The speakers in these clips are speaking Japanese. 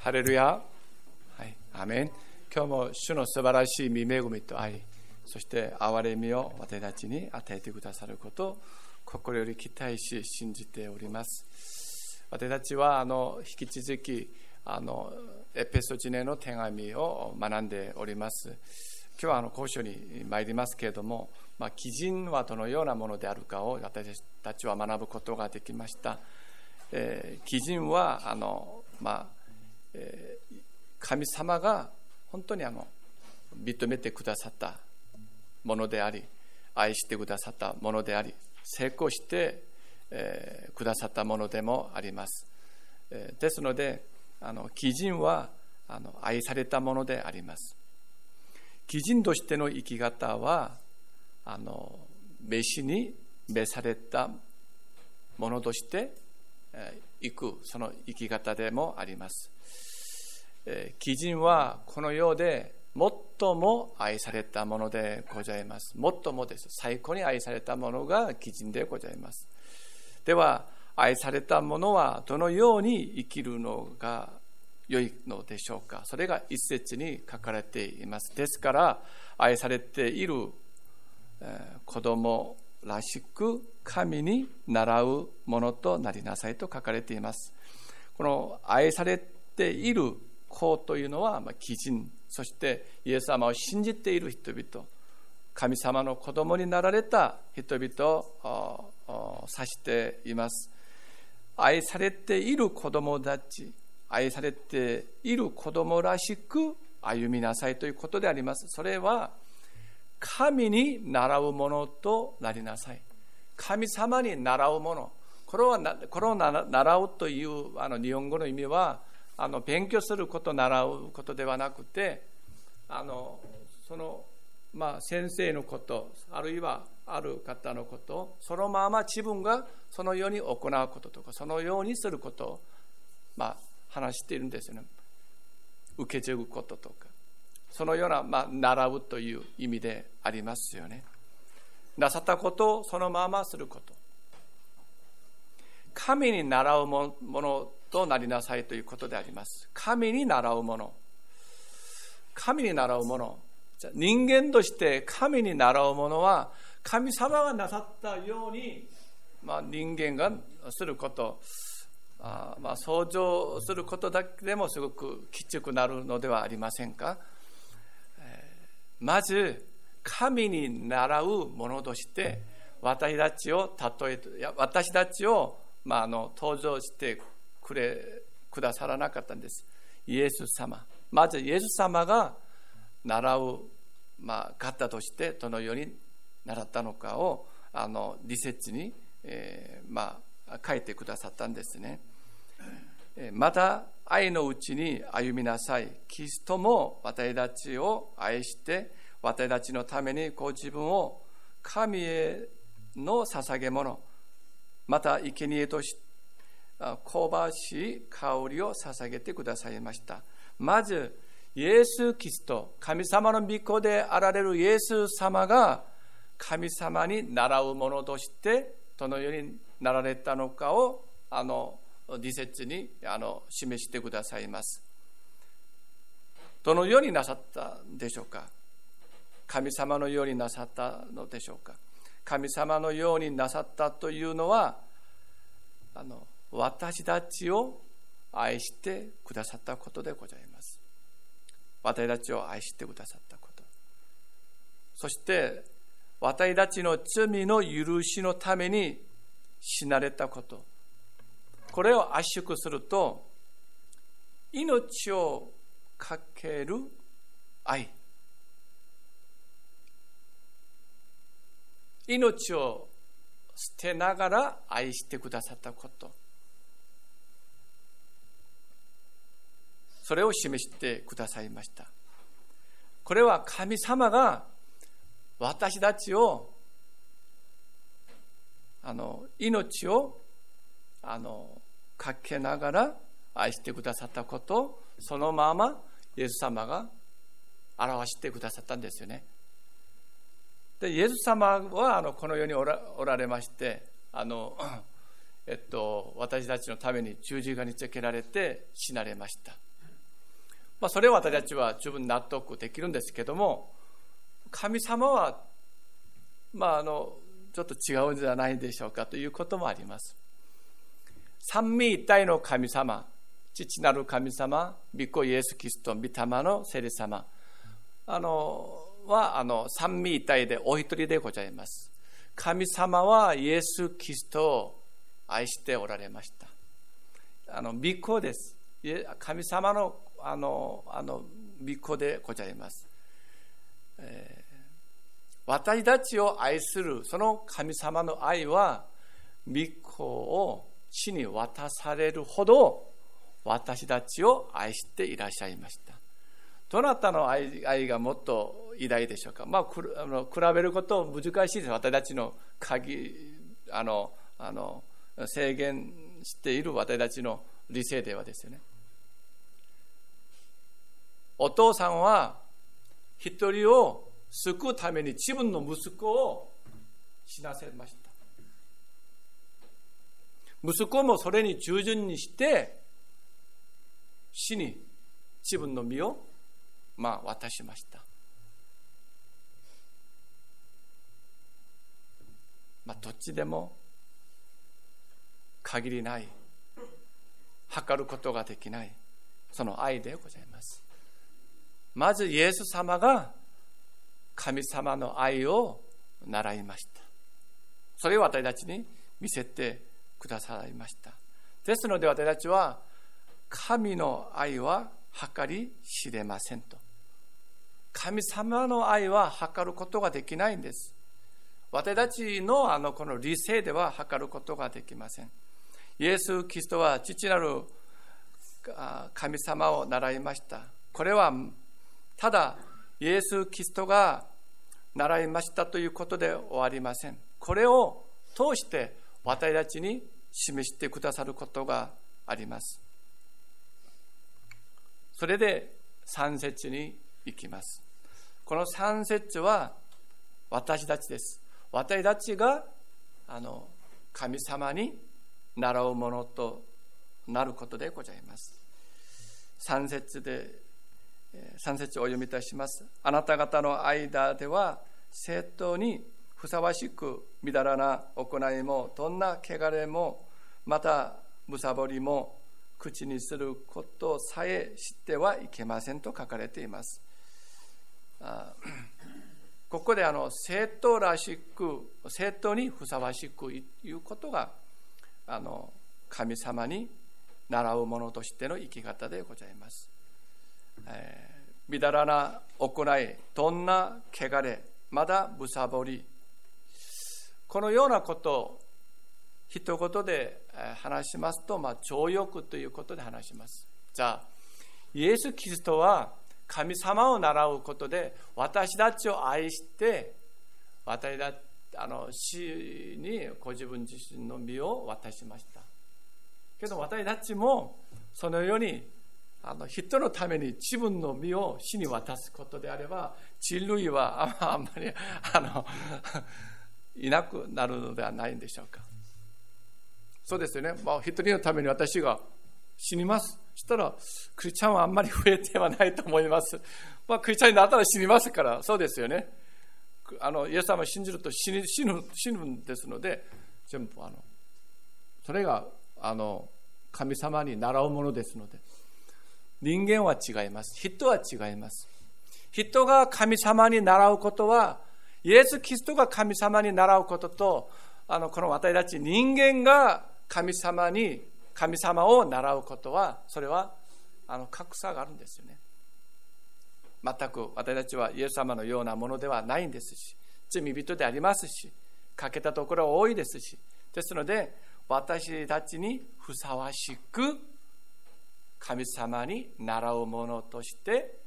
ハレルヤ。はい、アメン。今日も主の素晴らしい見恵みと愛、そして憐れみを私たちに与えてくださることを心より期待し信じております。私たちはあの引き続きあのエペソチネの手紙を学んでおります。今日はあの講書に参りますけれども、まあ、基人はどのようなものであるかを私たちは学ぶことができました。えー、基人はあの、まあ神様が本当にあの認めてくださったものであり愛してくださったものであり成功して、くださったものでもあります、ですのであの基人はあの愛されたものであります。基人としての生き方はあの召しに召されたものとして行くその生き方でもあります基人はこの世で最も愛されたものでございます。最もです。最高に愛されたものが基人でございます。では、愛されたものはどのように生きるのが良いのでしょうか。それが一節に書かれています。ですから、愛されている子供らしく神に習うものとなりなさいと書かれています。この愛されている子というのは、まあ、基人そしてイエス様を信じている人々。神様の子供になられた人々を指しています。愛されている子供たち愛されている子供らしく歩みなさいということであります。それは神に習うものとなりなさい。神様に習うもの。これはこれを習うというあの日本語の意味はあの勉強すること習うことではなくてあのその、まあ、先生のことあるいはある方のことそのまま自分がそのように行うこととかそのようにすることを、まあ、話しているんですよね。受け継ぐこととか。そのような、まあ、習うという意味でありますよねなさったことをそのまますること神に習うものとなりなさいということであります。神に習うもの。神に習うもの。人間として神に習うものは、神様がなさったように、まあ、人間がすること、あまあ、想像することだけでもすごくきつくなるのではありませんか？まず、神に習うものとして、私たちを例え、私たちを、まあ、あの登場してくれくださらなかったんです。イエス様。まずイエス様が習う、まあ、方としてどのように習ったのかをあの理説に、えー、まあ、書いてくださったんですね。また愛のうちに歩みなさい。キリストも私たちを愛して私たちのためにご自分を神への捧げ物また生贄として香ばしい香りを捧げてくださいました。まず、イエス・キリスト、神様の御子であられるイエス様が神様に習うものとしてどのようになられたのかをあの理説にあの示してくださいます。どのようになさったんでしょうか？神様のようになさったのでしょうか？神様のようになさったというのはあの私たちを愛してくださったことでございます。私たちを愛してくださったこと。そして、私たちの罪の許しのために死なれたこと。これを圧縮すると、命をかける愛。命を捨てながら愛してくださったこと。それを示してくださいました。これは神様が私たちをあの命をあのかけながら愛してくださったことをそのままイエス様が表してくださったんですよね。でイエス様はあのこの世におられましてあの、えっと、私たちのために十字架につけられて死なれました。まあ、それは私たちは十分納得できるんですけども神様は、まあ、あのちょっと違うんじゃないでしょうかということもあります三位一体の神様父なる神様御子イエス・キリスト御霊の聖霊様。あのはあの三位一体でお一人でございます。神様はイエス・キリストを愛しておられました。あの御子です。神様のあのあの御子でございます、えー、私たちを愛するその神様の愛は御子を死に渡されるほど私たちを愛していらっしゃいました。どなたの愛愛がもっと偉大でしょうか、まあ、あの比べること難しいです。私たちの鍵あのあの制限している私たちの理性ではですよね。お父さんは一人を救うために自分の息子を死なせました。息子もそれに従順にして死に自分の身をまあ渡しました。まあどっちでも限りない測ることができないその愛でございます。まずイエス様が神様の愛を習いました。それを私たちに見せてくださいました。ですので私たちは神の愛は計り知れませんと。神様の愛は測ることができないんです。私たちのあのこの理性では測ることができません。イエス・キリストは父なる神様を習いました。これはただイエス・キリストが習いましたということで終わりません。これを通して私たちに示してくださることがありますそれで3節に行きますこの3節は私たちです私たちがあの神様に習うものとなることでございます3節で3節をお読みいたしますあなた方の間では正当にふさわしくみだらな行いもどんな汚れもまたむさぼりも口にすることさえ知ってはいけませんと書かれています。あ ここであの生徒らしく生徒にふさわしくいうことがあの神様に習うものとしての生き方でございます。えー、みだらな行いどんな汚れまだむさぼりこのようなことを一言で話しますと、まあ、情欲ということで話します。じゃあ、イエス・キリストは神様を習うことで私たちを愛して私たあの死にご自分自身の身を渡しました。けど私たちもそのようにあの人のために自分の身を死に渡すことであれば人類はあんまりあのいなくなるのではないんでしょうか。そうですよね。まあ、一人のために私が死にます。そしたら、クリスチャンはあんまり増えてはないと思います。まあ、クリスチャンになったら死にますから、そうですよね。あの、イエス様を信じると死ぬ、死ぬ、死ぬんですので、全部、あの、それが、あの、神様に習うものですので、人間は違います。人は違います。人が神様に習うことは、イエス・キリストが神様に習うことと、あのこの私たち人間が神様に神様を習うことはそれはあの格差があるんですよね。全く私たちはイエス様のようなものではないんですし罪人でありますし欠けたところは多いですしですので私たちにふさわしく神様に習うものとして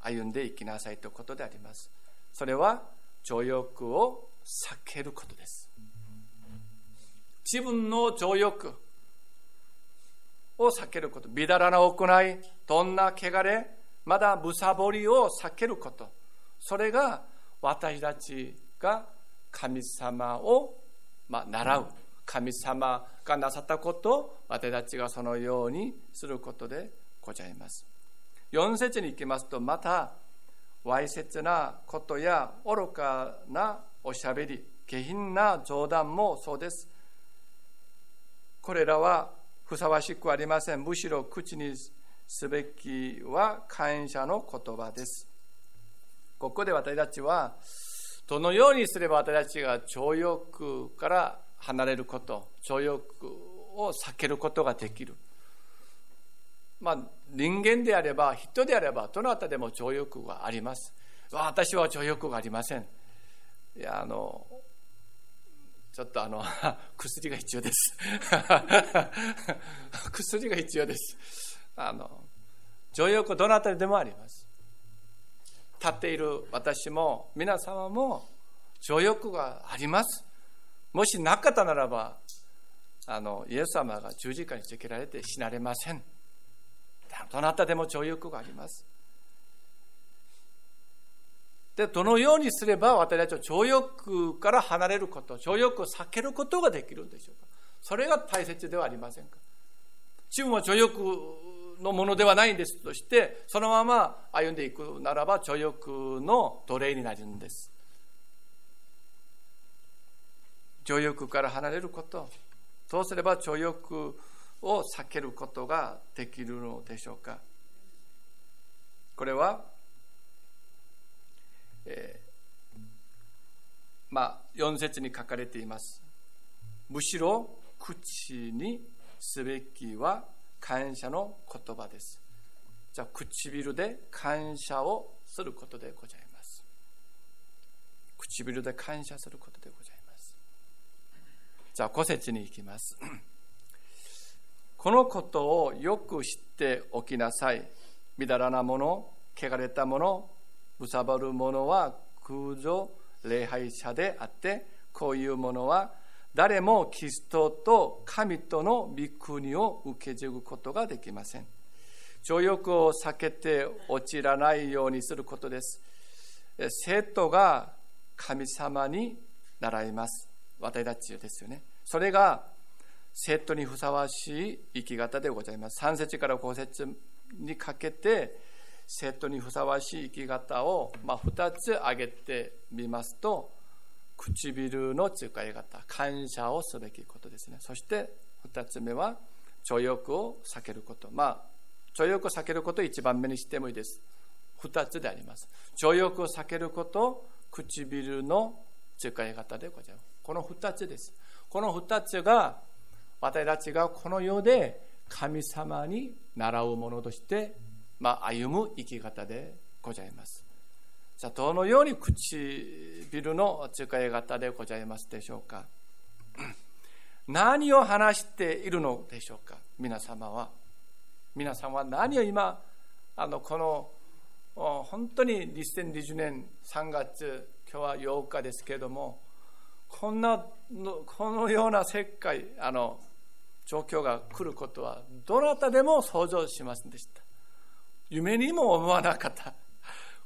歩んでいきなさいということであります。それは情欲を避けることです自分の情欲を避けること、みだらな行い、どんな汚れ、まだむさぼりを避けること、それが私たちが神様を、まあ、習う。神様がなさったこと私たちがそのようにすることでございます。4節に行きますとまたわいせつなことや愚かなおしゃべり下品な冗談もそうです。これらはふさわしくありません。むしろ口にすべきは感謝の言葉です。ここで私たちはどのようにすれば私たちが情欲から離れること情欲を避けることができる。まあ、人間であれば人であればどなたでも情欲があります。私は情欲がありません。いやあのちょっとあの 薬が必要です。薬が必要です。あの情欲どなたでもあります。立っている私も皆様も情欲があります。もしなかったならばあのイエス様が十字架につけられて死なれません。どなたでも情欲があります。で、どのようにすれば私たちは情欲から離れること、情欲を避けることができるんでしょうか。それが大切ではありませんか。自分は情欲のものではないんですとして、そのまま歩んでいくならば、情欲の奴隷になるんです。情欲から離れること、どうすれば情欲を避けることができるのでしょうか？これは、えー、まあ4節に書かれています。むしろ口にすべきは感謝の言葉です。じゃあ唇で感謝をすることでございます。唇で感謝することでございます。じゃあ5節に行きます。このことをよく知っておきなさい。みだらなもの、汚れたもの、むさばるものは空女礼拝者であって、こういうものは誰もキリストと神との御国を受け継ぐことができません。情欲を避けて落ちらないようにすることです。生徒が神様に習います。私たちですよね。それが生徒にふさわしい生き方でございます。3節から5節にかけて、生徒にふさわしい生き方を、まあ、2つ挙げてみますと、唇の使い方、感謝をすべきことですね。そして2つ目は、徴欲を避けること。まあ、徴欲を避けることを一番目にしてもいいです。2つであります。徴欲を避けること、唇の使い方でございます。この2つです。この2つが私たちがこの世で神様に習うものとして、まあ、歩む生き方でございます。さあ、どのように唇の使い方でございますでしょうか？何を話しているのでしょうか、皆様は。皆さんは何を今、あのこの本当に2020年3月、今日は8日ですけれども、こんなこのような世界あの状況が来ることはどなたでも想像しませんでした。夢にも思わなかった。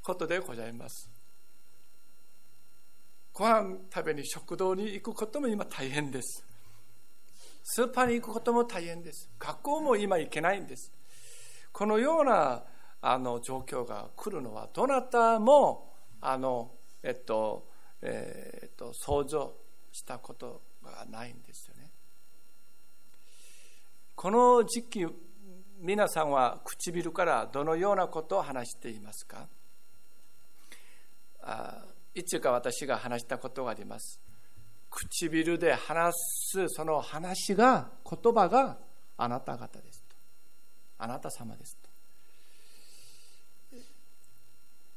ことでございます。ご飯食べに食堂に行くことも今大変です。スーパーに行くことも大変です。学校も今行けないんです。このようなあの状況が来るのはどなたもあの、えっとえっと、想像したことがないんですよね。この時期皆さんは唇からどのようなことを話していますか？あいつか私が話したことがあります。唇で話すその話が言葉があなた方ですと。あなた様ですと。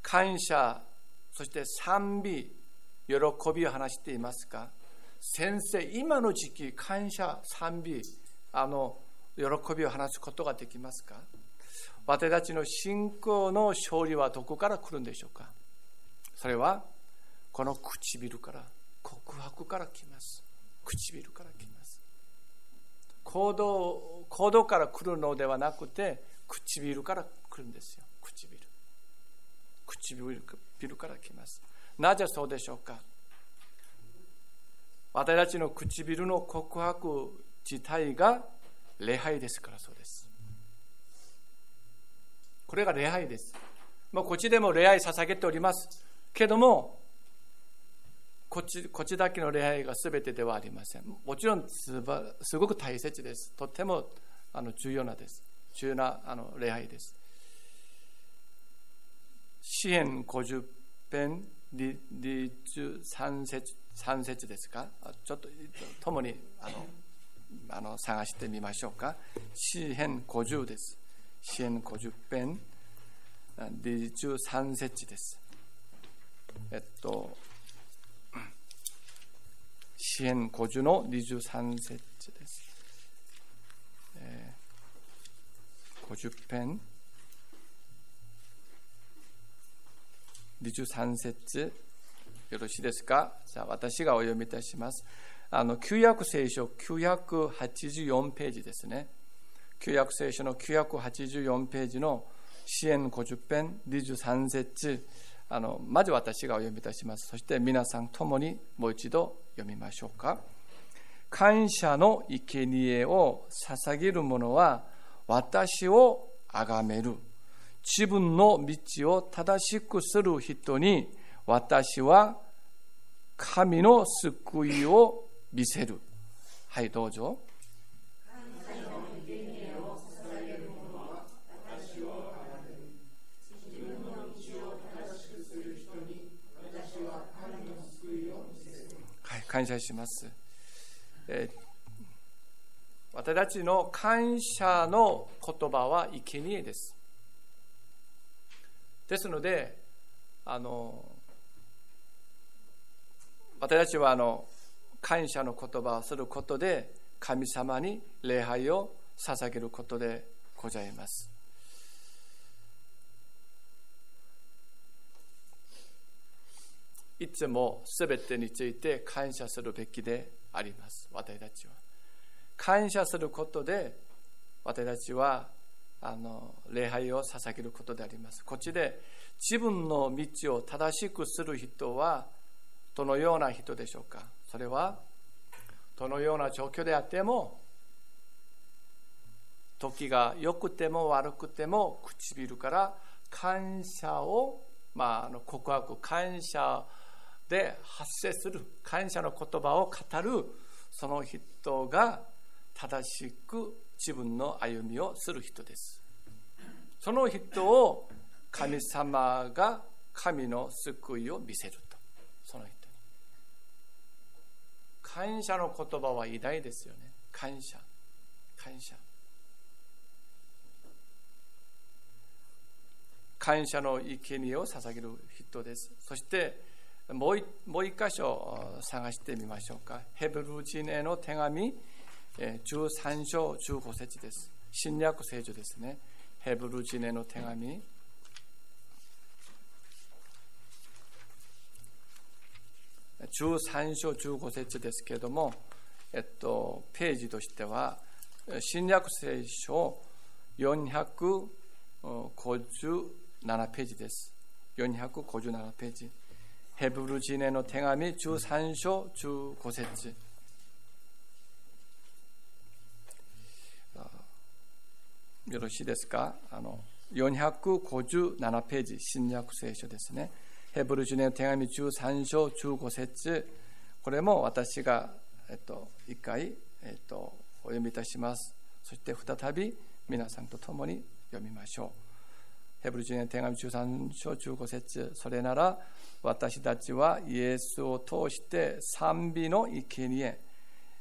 感謝そして賛美喜びを話していますか？先生今の時期感謝賛美あの喜びを話すことができますか？私たちの信仰の勝利はどこから来るんでしょうか？それはこの唇から告白から来ます。唇から来ます。行動行動から来るのではなくて唇から来るんですよ。唇。唇から来ます。なぜそうでしょうか？私たちの唇の告白自体が礼拝ですからそうですこれが礼拝です。まあ、こっちでも礼拝捧げております。けども、こっちこっちだけの礼拝が全てではありません。もちろんすばすごく大切です。とてもあの重要なです。重要なあの礼拝です。詩篇50編23節 ,3 節ですか？ちょっと共にあのあの探してみましょうか。詩篇50です。詩篇50編23節です。えっと、支援50の23節です。えー、50編23節よろしいですか？じゃあ私がお読みいたします。あの旧約聖書984ページですね。旧約聖書の984ページの支援50編23節あのまず私がお読みいたします。そして皆さん共にもう一度読みましょうか。感謝の生贄を捧げる者は私を崇める。自分の道を正しくする人に私は神の救いを見せる。はい、どうぞ。感謝します。えー、私たちの感謝の言葉は生贄です。ですので、あの私たちはあの感謝の言葉をすることで神様に礼拝を捧げることでございます。いつもすべてについて感謝するべきであります。私たちは。感謝することで私たちはあの礼拝を捧げることであります。こっちで自分の道を正しくする人はどのような人でしょうか？それはどのような状況であっても時が良くても悪くても唇から感謝を、まあの、告白感謝で発生する感謝の言葉を語るその人が正しく自分の歩みをする人です。その人を神様が神の救いを見せると。その人。感謝の言葉は偉大ですよね感謝感謝感謝の生贄を捧げる人ですそしてもうもう一箇所探してみましょうか。ヘブル人への手紙13章15節です。新約聖書ですね。ヘブル人への手紙。13章15節ですけれども、えっと、ページとしては、新約聖書457ページです。457ページ。ヘブル人への手紙13章15節よろしいですか？あの457ページ新約聖書ですねヘブル人への手紙13章15節これも私が、えっと、一回、えっと、お読みいたしますそして再び皆さんと共に読みましょうヘブル人への手紙13章15節それなら私たちはイエスを通して賛美の生贄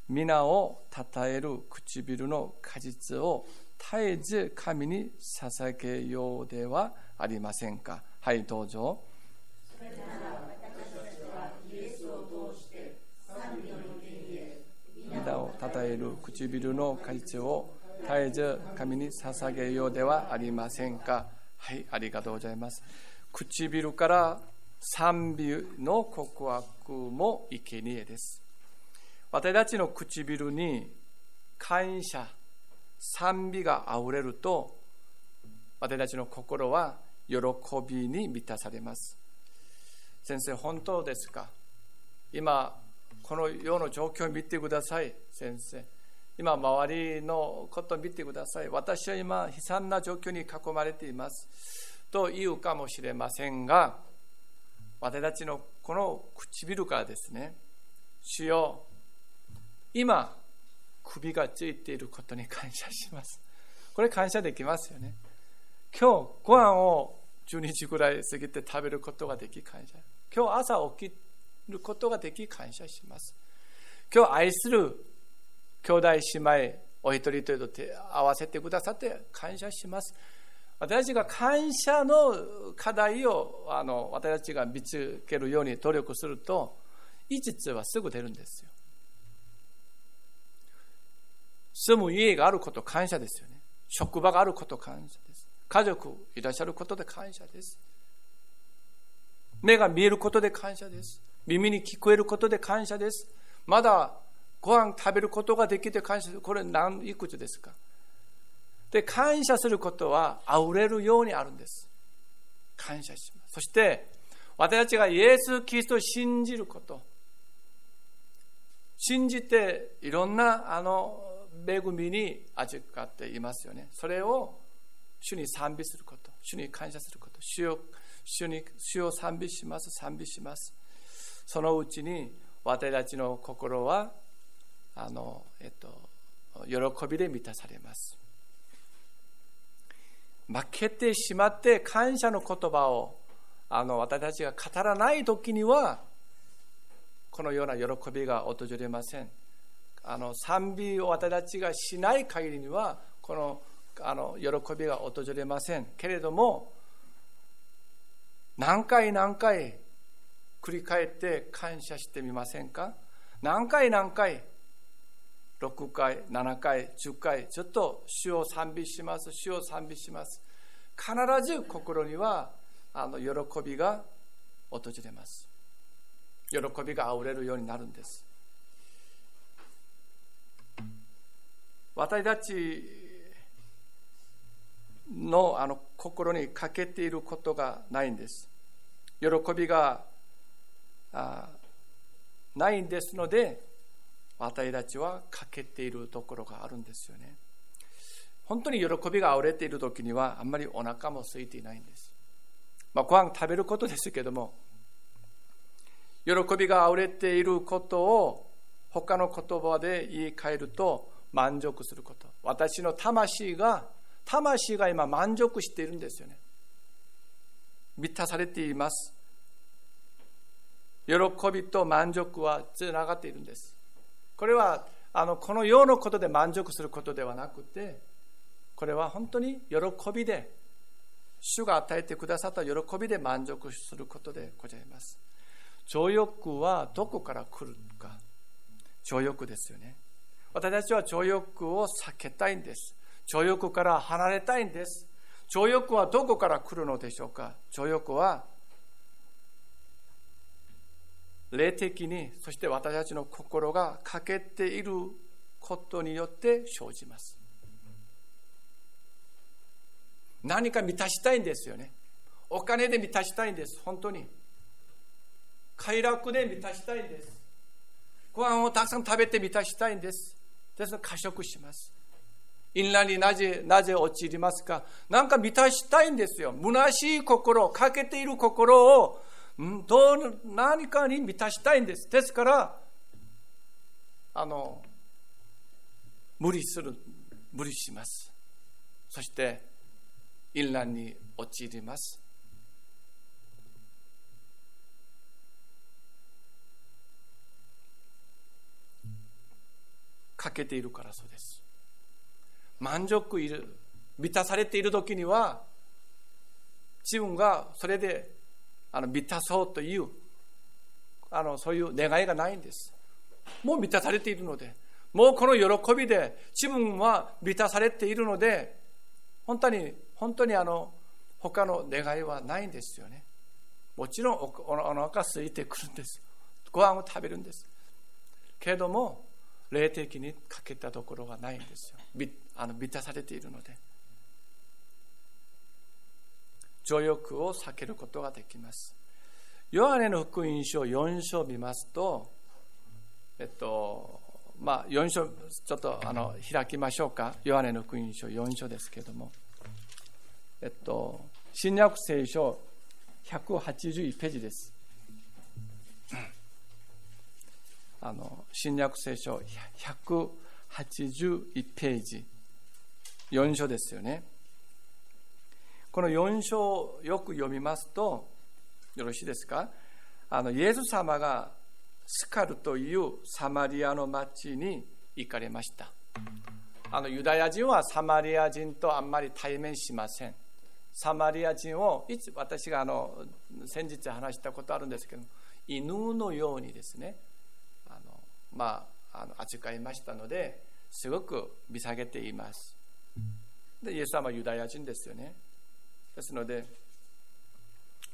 皆を称える唇の果実を絶えず神に捧げようではありませんかはいどうぞ皆を称える唇の果実を絶えず神に捧げようではありませんかはいありがとうございます唇から賛美の告白も生贄です。私たちの唇に感謝、賛美があふれると、私たちの心は喜びに満たされます。先生、本当ですか？今、この世の状況を見てください、先生。今周りのことを見てください。私は今悲惨な状況に囲まれています。と言うかもしれませんが私たちのこの唇からですね主よ今首がついていることに感謝します。これ感謝できますよね。今日ご飯を12時ぐらい過ぎて食べることができ感謝。今日朝起きることができ感謝します。今日愛する兄弟姉妹お一人一人と手合わせてくださって感謝します。私たちが感謝の課題をあの私たちが見つけるように努力するとい実はすぐ出るんですよ。住む家があること感謝ですよね。職場があること感謝です。家族いらっしゃることで感謝です。目が見えることで感謝です。耳に聞こえることで感謝です。まだご飯食べることができて感謝する。これ何いくつですか？で感謝することは溢れるようにあるんです。感謝します。そして私たちがイエス・キリストを信じること。信じていろんなあの恵みに預かっていますよね。それを主に賛美すること。主に感謝すること。主を主に主を賛美します賛美します。そのうちに私たちの心はあの、えっと、喜びで満たされます。負けてしまって感謝の言葉をあの私たちが語らない時にはこのような喜びが訪れません。あの賛美を私たちがしない限りにはこのあの喜びが訪れません。けれども何回何回繰り返って感謝してみませんか？何回何回？6回、7回、10回、ちょっと主を賛美します、主を賛美します。必ず心にはあの喜びが訪れます。喜びがあふれるようになるんです。私たちのあの心に欠けていることがないんです。喜びがあないんですので、私たちは欠けているところがあるんですよね。本当に喜びがあふれている時にはあんまりお腹も空いていないんです、まあ、ご飯食べることですけども喜びがあふれていることを他の言葉で言い換えると満足すること。私の魂が魂が今満足しているんですよね。満たされています。喜びと満足はつながっているんです。これはあのこの世のことで満足することではなくてこれは本当に喜びで主が与えてくださった喜びで満足することでございます。情欲はどこから来るのか。情欲ですよね。私たちは情欲を避けたいんです。情欲から離れたいんです。情欲はどこから来るのでしょうか？情欲は霊的にそして私たちの心が欠けていることによって生じます。何か満たしたいんですよね。お金で満たしたいんです。本当に。快楽で満たしたいんです。ご飯をたくさん食べて満たしたいんです。ですから過食します。インランになぜなぜ陥りますか？何か満たしたいんですよ虚しい心欠けている心をどう何かに満たしたいんです。ですから、あの、無理する、無理します。そして、淫乱に陥ります。欠けているからそうです。満足いる、満たされている時には、自分がそれであの満たそうというあのそういう願いがないんです。もう満たされているのでもうこの喜びで自分は満たされているので本当に本当にあの他の願いはないんですよね。もちろんおお腹空いてくるんです。ご飯を食べるんです。けれども霊的に欠けたところがないんですよあの満たされているので情欲を避けることができます。ヨハネの福音書4章を見ますと、えっと、まあ、4章、ちょっとあの開きましょうか。ヨハネの福音書4章ですけれども。えっと、新約聖書181ページです。あの新約聖書181ページ、4章ですよね。この4章をよく読みますと、よろしいですか？あのイエス様がスカルというサマリアの町に行かれました。あのユダヤ人はサマリア人とあんまり対面しません。サマリア人をいつ私があの先日話したことあるんですけど犬のようにですねまああの扱いましたのですごく見下げています。でイエス様はユダヤ人ですよね。ですので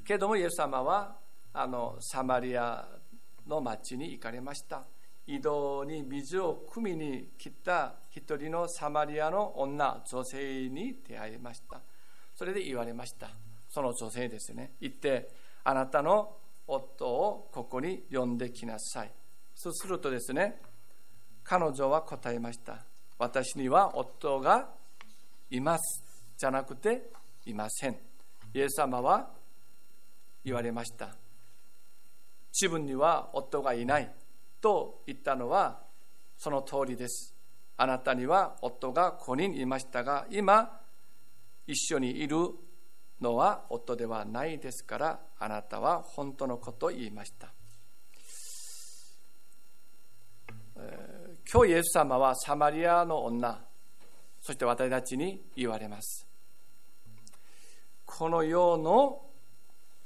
けどもイエス様はあのサマリアの町に行かれました。移動に水を汲みに来た一人のサマリアの女女性に出会いました。それで言われました。その女性ですね。行ってあなたの夫をここに呼んできなさい。そうするとですね彼女は答えました私には夫がいますじゃなくていませんイエス様は言われました自分には夫がいないと言ったのはその通りです。あなたには夫が5人いましたが、今、一緒にいるのは夫ではないですから、あなたは本当のことを言いました。今日イエス様はサマリアの女、そして私たちに言われます。この世の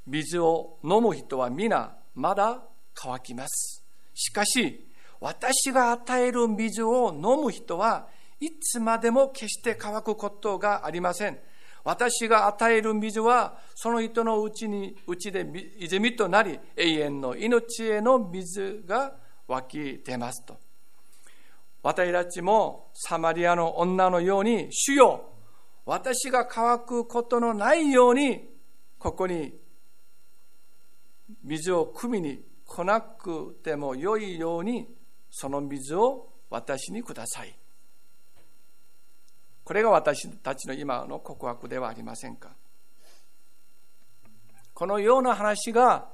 水を飲む人は皆まだ乾きます。しかし、私が与える水を飲む人はいつまでも決して乾くことがありません。私が与える水はその人のうちにうちで泉となり永遠の命への水が湧き出ますと。私たちもサマリアの女のように主よ私が乾くことのないようにここに水を汲みに来なくても良いようにその水を私にください。これが私たちの今の告白ではありませんか？このような話が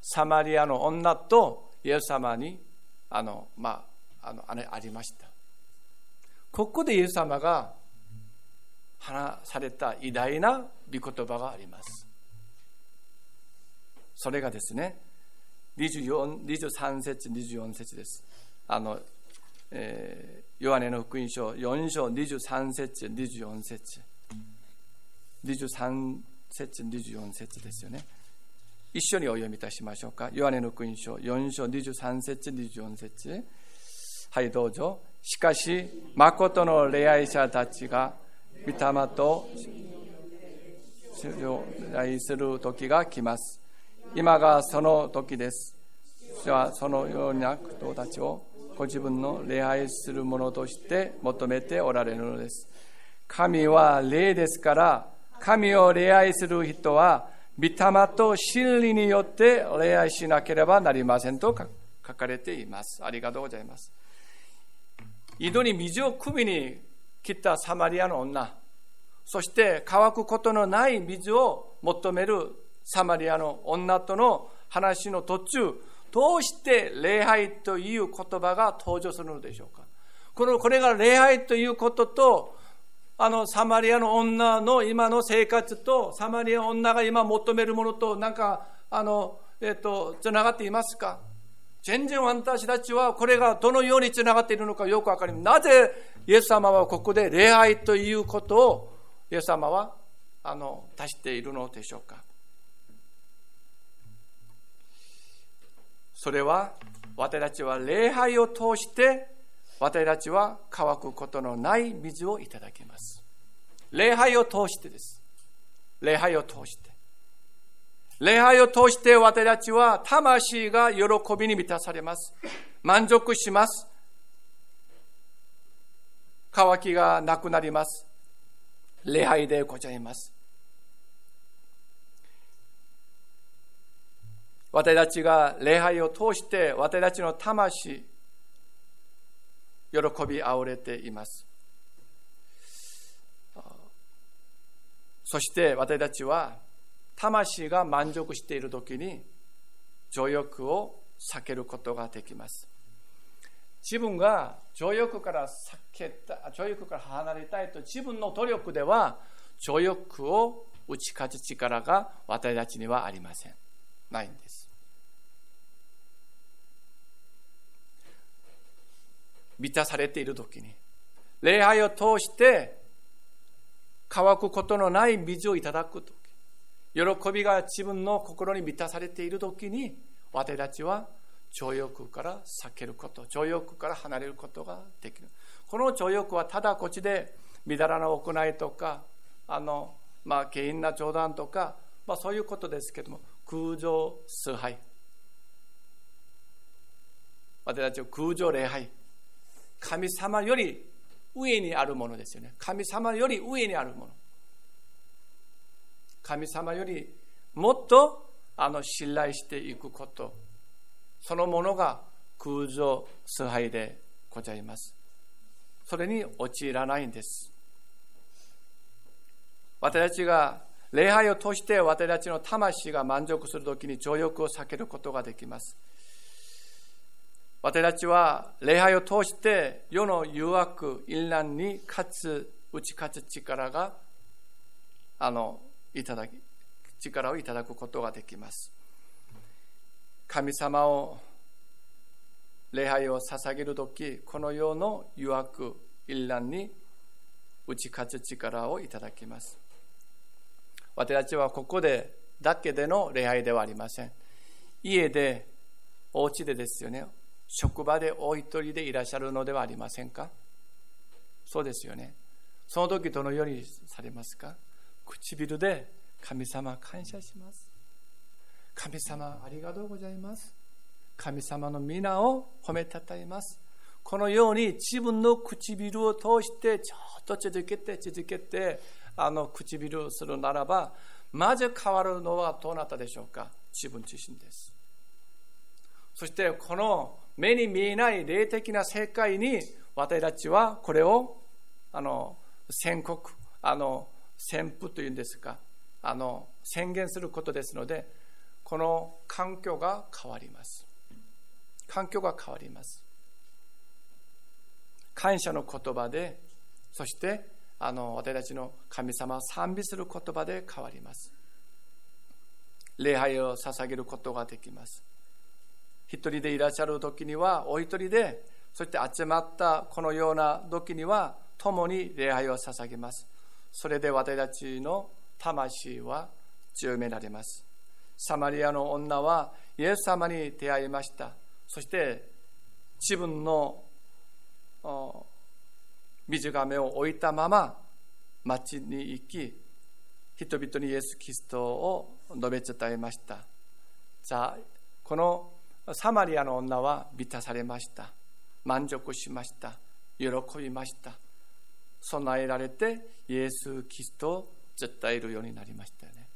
サマリアの女とイエス様にあの、まあ、あのありました。ここでイエス様が話された偉大な御言葉があります。それがですね、24 23節、24節です。あの、えー、ヨハネの福音書4章23節、24節。23節、24節ですよね。一緒にお読みいたしましょうか。ヨハネの福音書4章23節、24節。はい、どうぞ。しかし、誠の礼愛者たちが、御霊と愛する時が来ます。今がその時です。主はそのような人たちをご自分の礼拝するものとして求めておられるのです。神は霊ですから、神を礼拝する人は、御霊と真理によって礼拝しなければなりませんと書かれています。ありがとうございます。井戸に水を汲みに来たサマリアの女、そして乾くことのない水を求めるサマリアの女との話の途中、どうして礼拝という言葉が登場するのでしょうかこのこれが礼拝ということと、あのサマリアの女の今の生活と、サマリアの女が今求めるものと、なんか、あの、えっ、ー、と、つながっていますか全然私たちはこれがどのようにつながっているのかよくわかります。なぜイエス様はここで礼拝ということをイエス様はあの足しているのでしょうかそれは私たちは礼拝を通して私たちは乾くことのない水をいただけます。礼拝を通してです。礼拝を通して。礼拝を通して私たちは魂が喜びに満たされます。満足します。乾きがなくなります。礼拝でございます。私たちが礼拝を通して私たちの魂喜びあふれていますそして私たちは魂が満足している時に情欲を避けることができます。自分が情欲から避けた情欲から離れたいと自分の努力では情欲を打ち勝つ力が私たちにはありません。ないんです。満たされている時に礼拝を通して乾くことのない水をいただく時喜びが自分の心に満たされている時に私たちは情欲から避けること情欲から離れることができる。この情欲はただこっちでみだらな行いとかあのまあ下品な冗談とか、まあ、そういうことですけども空情崇拝。私たちは空情礼拝。神様より上にあるものですよね。神様より上にあるもの。神様よりもっとあの信頼していくこと。そのものが空情崇拝でございます。それに陥らないんです。私たちが礼拝を通して私たちの魂が満足するときに情欲を避けることができます。私たちは礼拝を通して世の誘惑、淫乱に勝つ、打ち勝つ力が、あの、いただき、力をいただくことができます。神様を、礼拝を捧げるとき、この世の誘惑、淫乱に打ち勝つ力をいただきます。私たちはここでだけでの礼拝ではありません。家で、お家でですよね。職場でお一人でいらっしゃるのではありませんか？そうですよね。その時どのようにされますか？唇で神様感謝します。神様ありがとうございます。神様の皆を褒めたたえます。このように自分の唇を通してちょっと続けて続けてあの唇をするならばまず変わるのはどうなったでしょうか？自分自身です。そしてこの目に見えない霊的な世界に私たちはこれをあの宣告あの宣布というんですかあの宣言することですのでこの環境が変わります。環境が変わります。感謝の言葉でそしてあの私たちの神様を賛美する言葉で変わります。礼拝を捧げることができます。一人でいらっしゃる時にはお一人でそして集まったこのような時には共に礼拝を捧げます。それで私たちの魂は強められます。サマリアの女はイエス様に出会いました。そして自分の水亀を置いたまま町に行き人々にイエス・キリストを述べ伝えました。さあこのサマリアの女は満たされました。満足しました。喜びました。備えられてイエス・キリストを絶対いるようになりましたよね。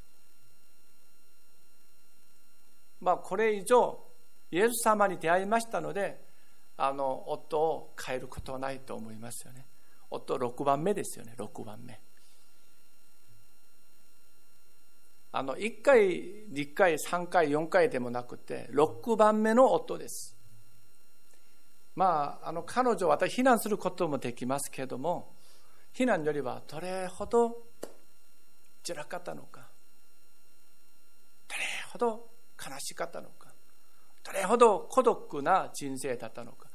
まあこれ以上イエス様に出会いましたのであの夫を変えることはないと思いますよね。夫6番目ですよね。6番目。あの1回、2回、3回、4回でもなくて、6番目の夫です。まあ、あの彼女は私、避難することもできますけれども、避難よりはどれほど辛かったのか、どれほど悲しかったのか、どれほど孤独な人生だったのか、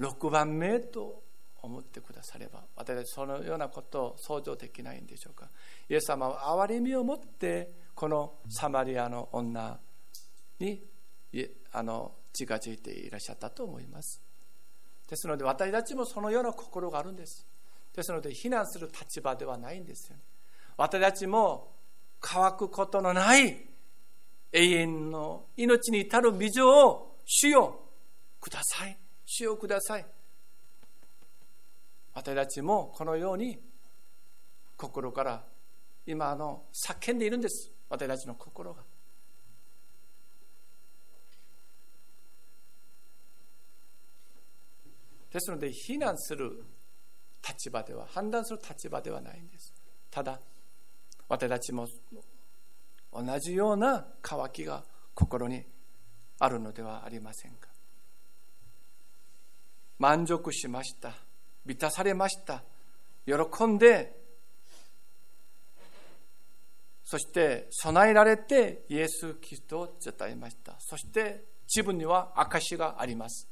6番目と思ってくだされば、私たちそのようなことを想像できないんでしょうか。イエス様は憐れみを持ってこのサマリアの女にあの近づいていらっしゃったと思いますですので私たちもそのような心があるんですですので非難する立場ではないんですよ、私たちも乾くことのない永遠の命に至る水を主よください。主よください。私たちもこのように心から今あの叫んでいるんです。私たちの心が。ですので非難する立場では判断する立場ではないんです。ただ私たちも同じような渇きが心にあるのではありませんか。満足しました。満たされました。喜んでそして備えられてイエス・キリストを伝えました。そして自分には証があります。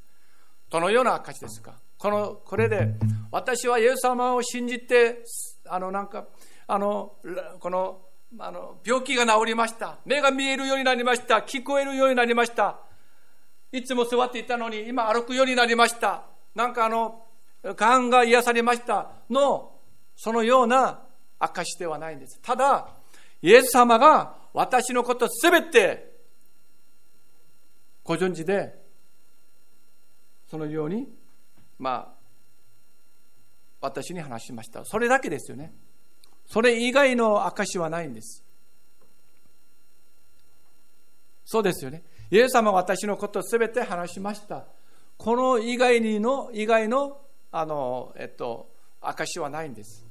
どのような証ですか？このこれで私はイエス様を信じてあのなんかあのこのあの病気が治りました。目が見えるようになりました。聞こえるようになりました。いつも座っていたのに今歩くようになりました。なんかあの癌が癒されました。のそのような証ではないんです。ただイエス様が私のことすべてご存知でそのようにまあ私に話しました。それだけですよね。それ以外の証はないんです。そうですよね。イエス様は私のことをすべて話しました。この以外にの以外のあのえっと証はないんです。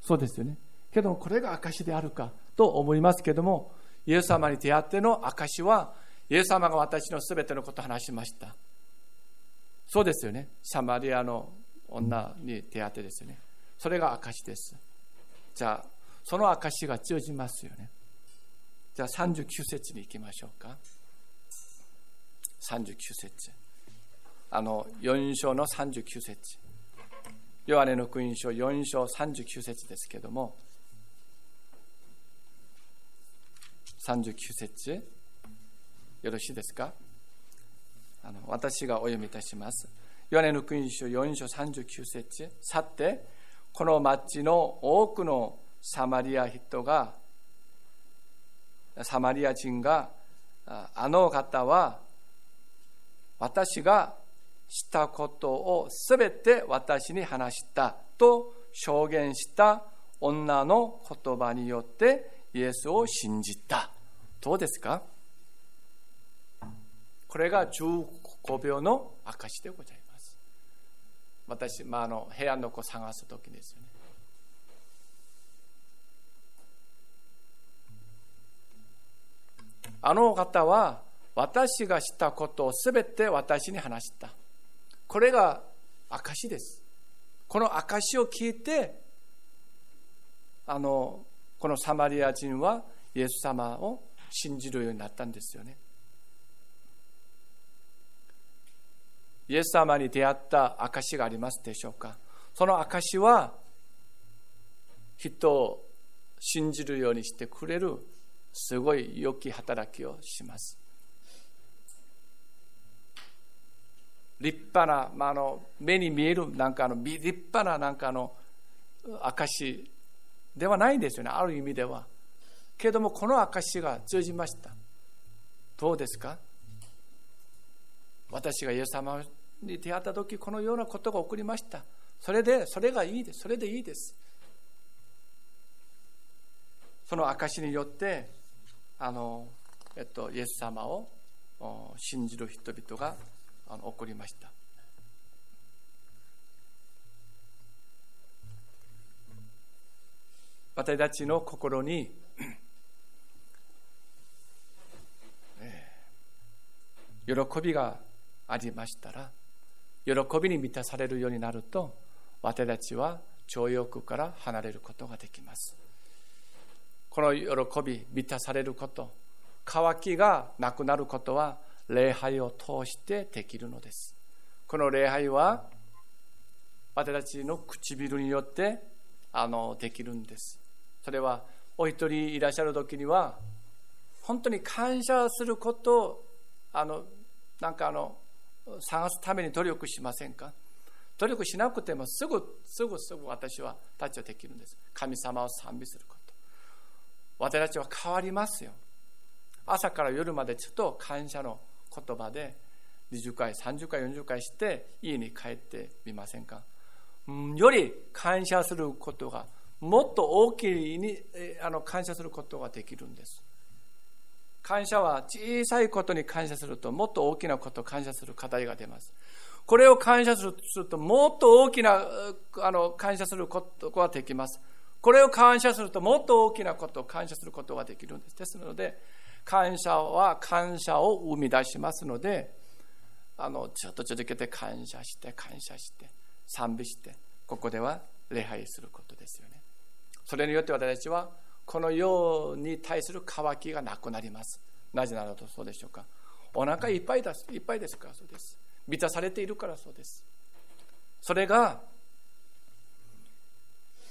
そうですよね。けどもこれが証であるかと思いますけどもイエス様に出会っての証はイエス様が私のすべてのことを話しました。そうですよね。サマリアの女に出会ってですよね。それが証です。じゃあその証が通じますよね。じゃあ39節に行きましょうか。39節。あの4章の39節。ヨハネの福音書4章39節ですけども。39節。よろしいですか？あの私がお読みいたします。ヨハネの福音書4章39節さて、この町の多くのサマリア人が、サマリア人が、あの方は私がしたことをすべて私に話したと証言した女の言葉によってイエスを信じた。どうですか？これが15秒の証でございます。私、まあ、の部屋の子探す時ですよね。あの方は私がしたことをすべて私に話した。これが証です。この証を聞いて、あの、このサマリア人はイエス様を信じるようになったんですよね。イエス様に出会った証がありますでしょうか？その証は人を信じるようにしてくれるすごい良き働きをします。立派な、まあ、の目に見えるなんかの立派ななんかの証ではないんですよね。ある意味では。けれどもこの証が通じました。どうですか？私がイエス様に出会った時このようなことが起こりました。それでそれがいいです。それでいいです。その証によってあの、えっと、イエス様を信じる人々があの起こりました。私たちの心に喜びがありましたら喜びに満たされるようになると私たちは情欲から離れることができます。この喜び満たされること渇きがなくなることは礼拝を通してできるのです。この礼拝は私たちの唇によってあのできるんです。それはお一人いらっしゃる時には本当に感謝することあのなんかあの探すために努力しませんか？努力しなくてもすぐすぐすぐ私はたちはできるんです。神様を賛美すること。私たちは変わりますよ。朝から夜までちょっと感謝の言葉で20回30回40回して家に帰ってみませんか、ん、より感謝することがもっと大きいにあの感謝することができるんです。感謝は小さいことに感謝するともっと大きなことを感謝する課題が出ますこれを感謝すると、もっと大きな、あの、感謝することができます。これを感謝すると、もっと大きなことを感謝することができるんです。ですので、感謝は感謝を生み出しますので、あの、ちょっと続けて感謝して、感謝して、賛美して、ここでは礼拝することですよね。それによって私たちは、この世に対する渇きがなくなります。なぜならとそうでしょうか。お腹いっぱいです。いっぱいですからそうです。満たされているからそうです。それが、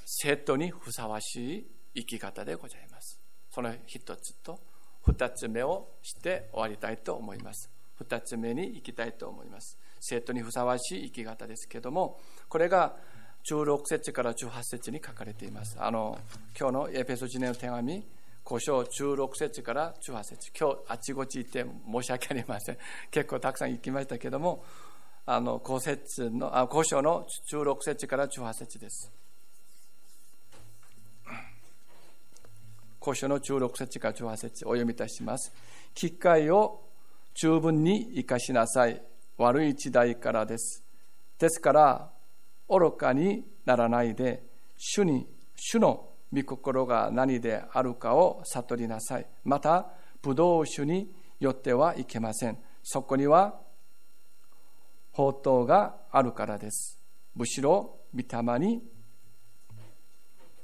生徒にふさわしい生き方でございます。その一つと二つ目をして終わりたいと思います。二つ目に行きたいと思います。生徒にふさわしい生き方ですけども、これが16節から18節に書かれています。あの今日のエペソジネの手紙、5章16節から18節今日あちこち行って申し訳ありません。結構たくさん行きましたけども、あの5節のあ5章の16節から18節です。5章の16節から18節お読みいたします。機会を十分に生かしなさい。悪い時代からです。ですから、愚かにならないで、主に、主の御心が何であるかを悟りなさい。また、ブドウ酒によってはいけません。そこには、宝刀があるからです。むしろ、御霊に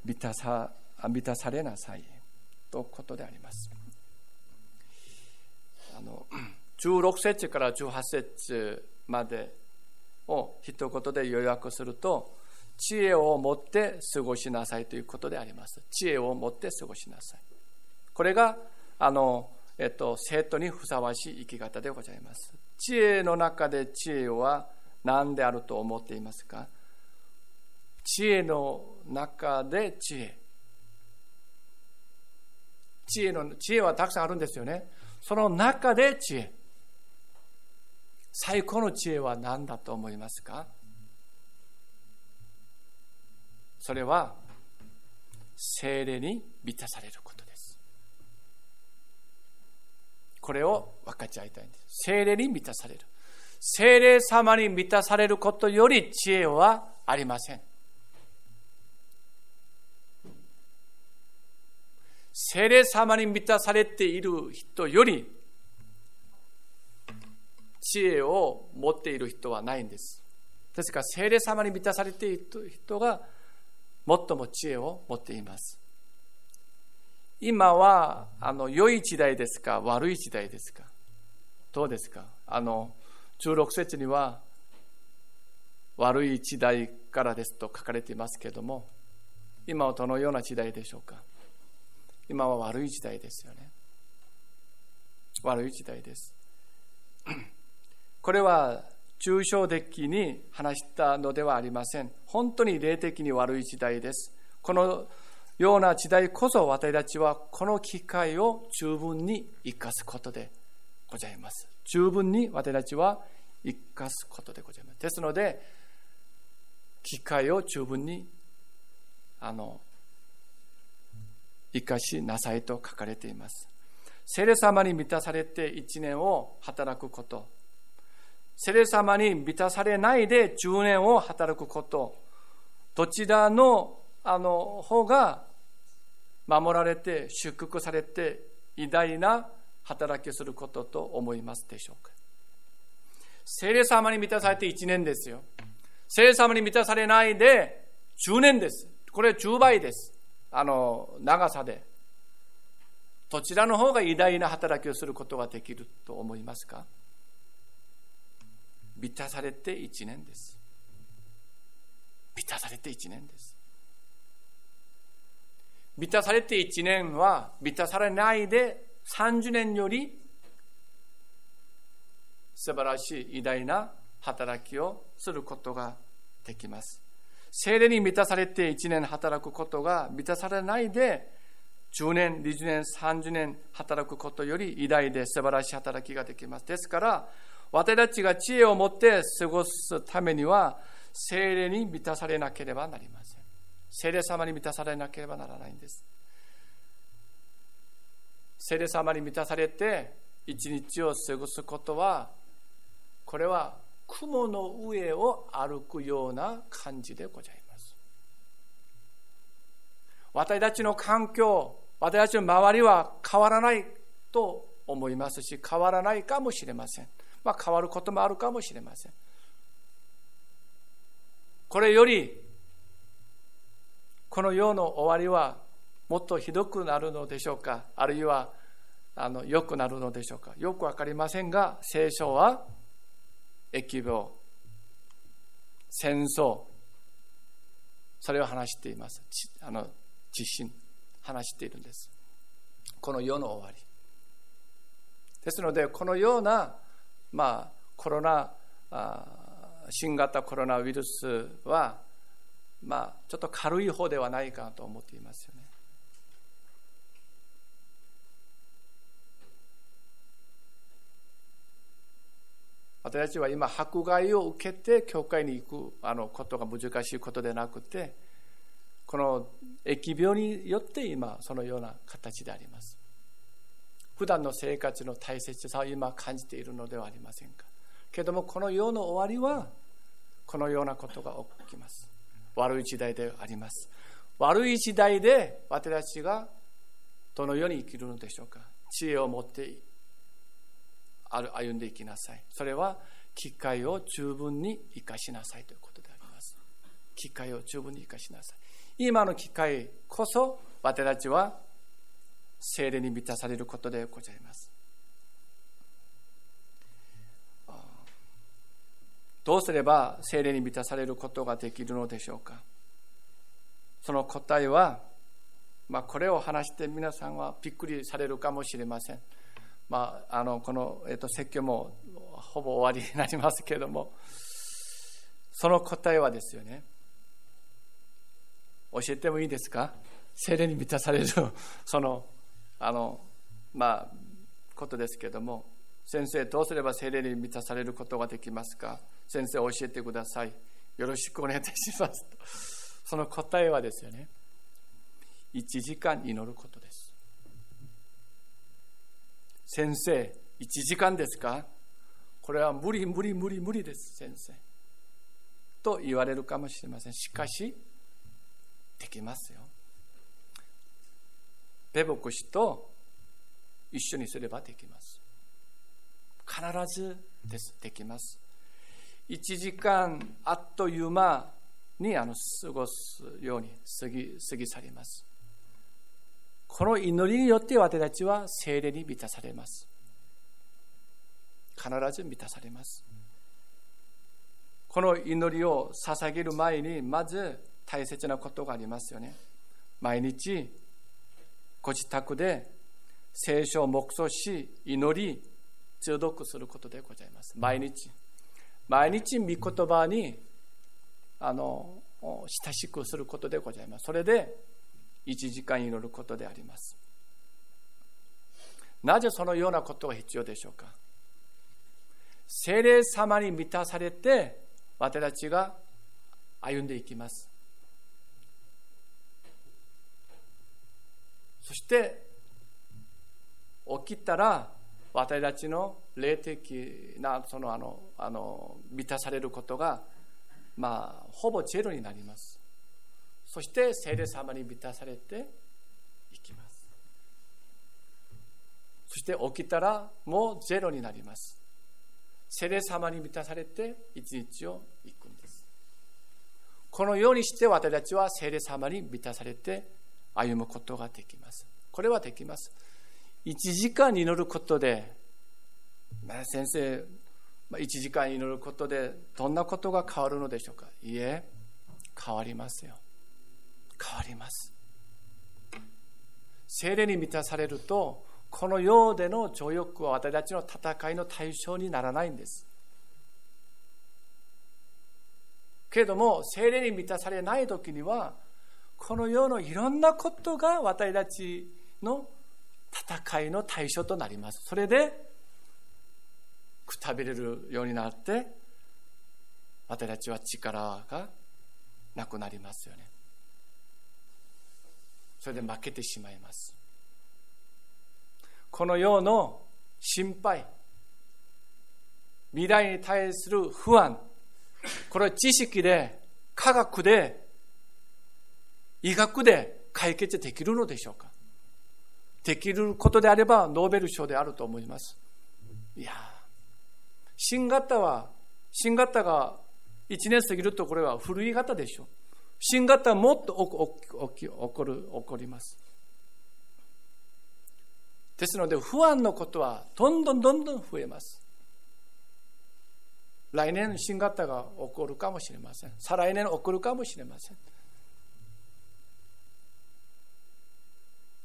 満たさ満たされなさい。ということであります。あの16節から18節までを一言で予約すると、知恵を持って過ごしなさいということであります。知恵を持って過ごしなさい。これが、あの、えっと、生徒にふさわしい生き方でございます。知恵の中で知恵は何であると思っていますか？知恵の中で知恵。知恵の、知恵はたくさんあるんですよね。その中で知恵。最高の知恵は何だと思いますか？それは精霊に満たされることです。これを分かち合いたいんです。精霊に満たされる。精霊様に満たされることより知恵はありません。精霊様に満たされている人より知恵を持っている人はないんです。ですから精霊様に満たされている人が最も知恵を持っています。今はあの良い時代ですか悪い時代ですか。どうですか？あの16節には悪い時代からですと書かれていますけれども今はどのような時代でしょうか？今は悪い時代ですよね。悪い時代です。これは抽象的に話したのではありません。本当に霊的に悪い時代です。このような時代こそ私たちはこの機会を十分に生かすことでございます。十分に私たちは生かすことでございます。ですので、機会を十分にあの生かしなさいと書かれています。聖霊様に満たされて一年を働くこと、聖霊様に満たされないで10年を働くこと、どちらのあの方が守られて祝福されて偉大な働きをすることと思いますでしょうか。聖霊様に満たされて1年ですよ。聖霊様に満たされないで10年です。これ10倍です。あの、長さで。どちらの方が偉大な働きをすることができると思いますか満たされて1年です。満たされて1年です。満たされて1年は満たされないで30年より素晴らしい偉大な働きをすることができます。精霊に満たされて1年働くことが満たされないで10年、20年、30年働くことより偉大で素晴らしい働きができます。ですから、私たちが知恵を持って過ごすためには、精霊に満たされなければなりません。精霊様に満たされなければならないんです。精霊様に満たされて一日を過ごすことは、これは雲の上を歩くような感じでございます。私たちの環境、私たちの周りは変わらないと思いますし、変わらないかもしれません。まあ、変わることもあるかもしれません。これより、この世の終わりはもっとひどくなるのでしょうか？あるいはあの良くなるのでしょうか？よくわかりませんが聖書は疫病戦争それを話しています。あの地震話しているんです。この世の終わり。ですのでこのような、まあ、コロナ新型コロナウイルスは、まあ、ちょっと軽い方ではないかと思っていますよね。私たちは今迫害を受けて教会に行くあのことが難しいことでなくてこの疫病によって今そのような形であります。普段の生活の大切さを今感じているのではありませんか？けどもこの世の終わりはこのようなことが起きます。悪い時代であります。悪い時代で私たちがどのように生きるのでしょうか？知恵を持って歩んでいきなさい。それは機会を十分に生かしなさいということであります。機会を十分に生かしなさい。今の機会こそ私たちは精霊に満たされることでございます。どうすれば精霊に満たされることができるのでしょうか。その答えは、まあ、これを話して皆さんはびっくりされるかもしれません。まあ、あのこの、えーと、説教もほぼ終わりになりますけれども。その答えはですよね。教えてもいいですか？精霊に満たされるそのあのまあことですけれども先生どうすれば精霊に満たされることができますか？先生教えてくださいよろしくお願いいたしますと その答えはですよね1時間祈ることです先生、1時間ですか？これは無理無理無理無理です、先生。と言われるかもしれません。しかし、できますよ。ペボク氏と一緒にすればできます。必ずです、できます。1時間あっという間にあの過ごすように過ぎ過ぎ去ります。この祈りによって私たちは精霊に満たされます。必ず満たされます。この祈りを捧げる前に、まず大切なことがありますよね。毎日、ご自宅で聖書を黙想し、祈り、通読することでございます。毎日。毎日、御言葉に、あの、親しくすることでございます。それで、1時間祈ることであります。なぜそのようなことが必要でしょうか？精霊様に満たされて私たちが歩んでいきます。そして起きたら私たちの霊的なそのあのあの満たされることがまあほぼゼロになります。そして聖霊様に満たされていきます。そして起きたらもうゼロになります。聖霊様に満たされて一日を行くんです。このようにして私たちは聖霊様に満たされて歩むことができます。これはできます。1時間祈ることで、まあ、先生1時間祈ることでどんなことが変わるのでしょうか？いえ変わりますよ。変わります。精霊に満たされるとこの世での情欲は私たちの戦いの対象にならないんです。けれども精霊に満たされない時にはこの世のいろんなことが私たちの戦いの対象となります。それでくたびれるようになって私たちは力がなくなりますよね。それで負けてしまいます。この世の心配未来に対する不安、これは知識で、科学で、医学で解決できるのでしょうか？できることであればノーベル賞であると思います。いや新型は、新型が1年過ぎるとこれは古い型でしょう。新型はもっと起こる、起こります。ですので不安のことはどんどんどんどん増えます。来年新型が起こるかもしれません。再来年起こるかもしれません。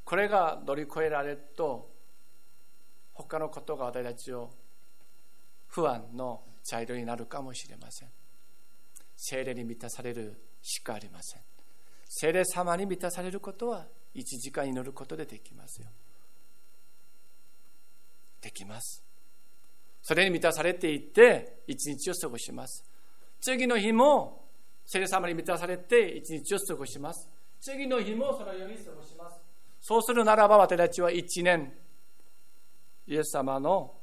これが乗り越えられると他のことが私たちを不安の材料になるかもしれません。精霊に満たされるしかありません。精霊様に満たされることは1時間祈ることでできますよ。できます。それに満たされていって一日を過ごします。次の日も聖霊様に満たされて一日を過ごします。次の日もそのように過ごします。そうするならば私たちは一年イエス様の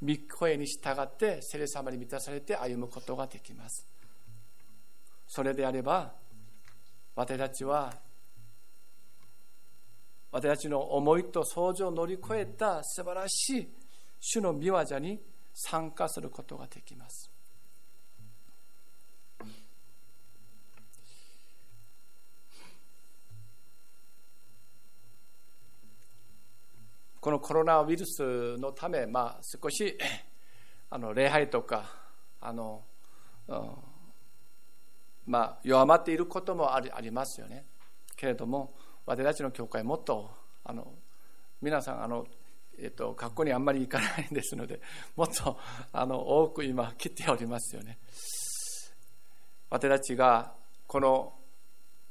御声に従って聖霊様に満たされて歩むことができます。それであれば私たちは私たちの思いと想像を乗り越えた素晴らしい主の御業に参加することができます。このコロナウイルスのため、まあ、少しあの礼拝とかあの、うん、まあ、弱まっていることもありありますよね。けれども私たちの教会もっとあの皆さんあの、えっと、学校にあんまり行かないんですのでもっとあの多く今来ておりますよね私たちがこの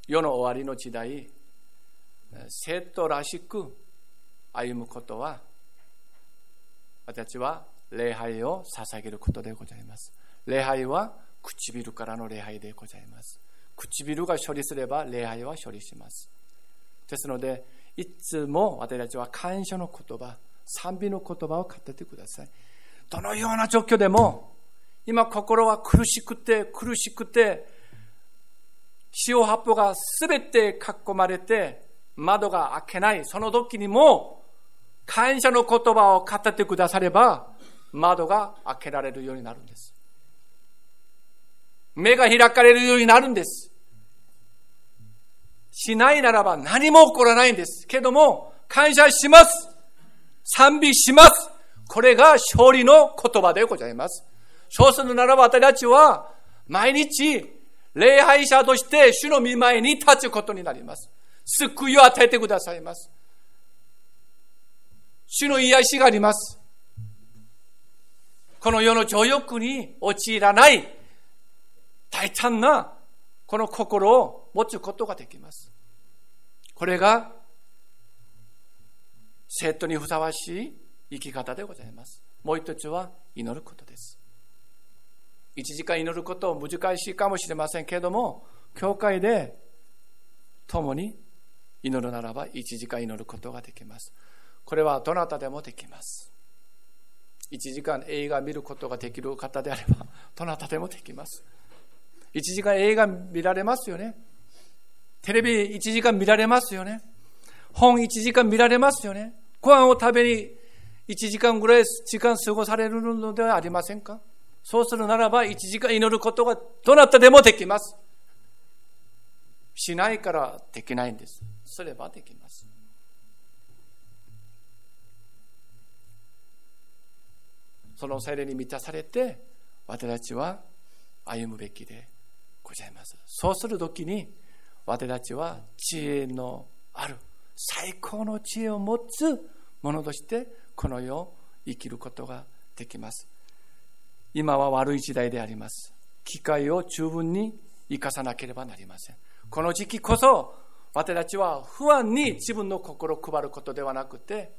世の終わりの時代生徒らしく歩むことは私たちは礼拝を捧げることでございます。礼拝は唇からの礼拝でございます。唇が処理すれば礼拝は処理します。ですので、いつも私たちは感謝の言葉、賛美の言葉を語ってください。どのような状況でも、今心は苦しくて苦しくて、潮八方がすべて囲まれて、窓が開けない、その時にも、感謝の言葉を語ってくだされば、窓が開けられるようになるんです。目が開かれるようになるんです。しないならば何も起こらないんです。けども、感謝します。賛美します。これが勝利の言葉でございます。そうするならば私たちは毎日礼拝者として主の見前に立つことになります。救いを与えてくださいます。主の癒しがあります。この世の情欲に陥らない大胆なこの心を持つことができます。これが生徒にふさわしい生き方でございます。もう一つは祈ることです。一時間祈ること難しいかもしれませんけれども、教会で共に祈るならば一時間祈ることができます。これはどなたでもできます。一時間映画見ることができる方であれば、どなたでもできます。1時間映画見られますよね。テレビ1時間見られますよね。本1時間見られますよね。ご飯を食べに1時間ぐらい時間過ごされるのではありませんかそうするならば1時間祈ることがどなたでもできます。しないからできないんです。すればできます。その精霊に満たされて私たちは歩むべきでございます。そうするときに、私たちは知恵のある、最高の知恵を持つ者として、この世を生きることができます。今は悪い時代であります。機会を十分に生かさなければなりません。この時期こそ、私たちは不安に自分の心を配ることではなくて、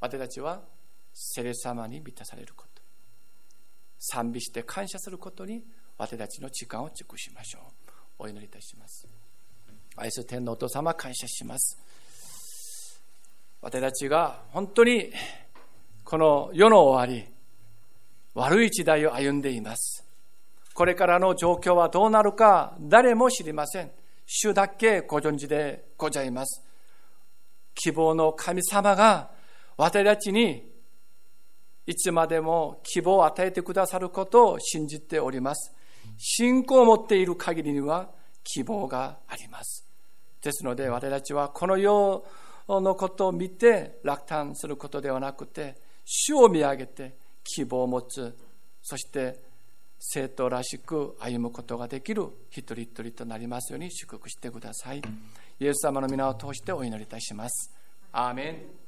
私たちは聖霊様に満たされること。賛美して感謝することに私たちの時間を尽くしましょう。お祈りいたします。愛する天皇お父様感謝します。私たちが本当にこの世の終わり、悪い時代を歩んでいます。これからの状況はどうなるか誰も知りません。主だけご存知でございます。希望の神様が私たちにいつまでも希望を与えてくださることを信じております。信仰を持っている限りには希望があります。ですので私たちはこの世のことを見て落胆することではなくて主を見上げて希望を持つそして生徒らしく歩むことができる一人一人となりますように祝福してくださいイエス様の皆を通してお祈りいたしますアーメン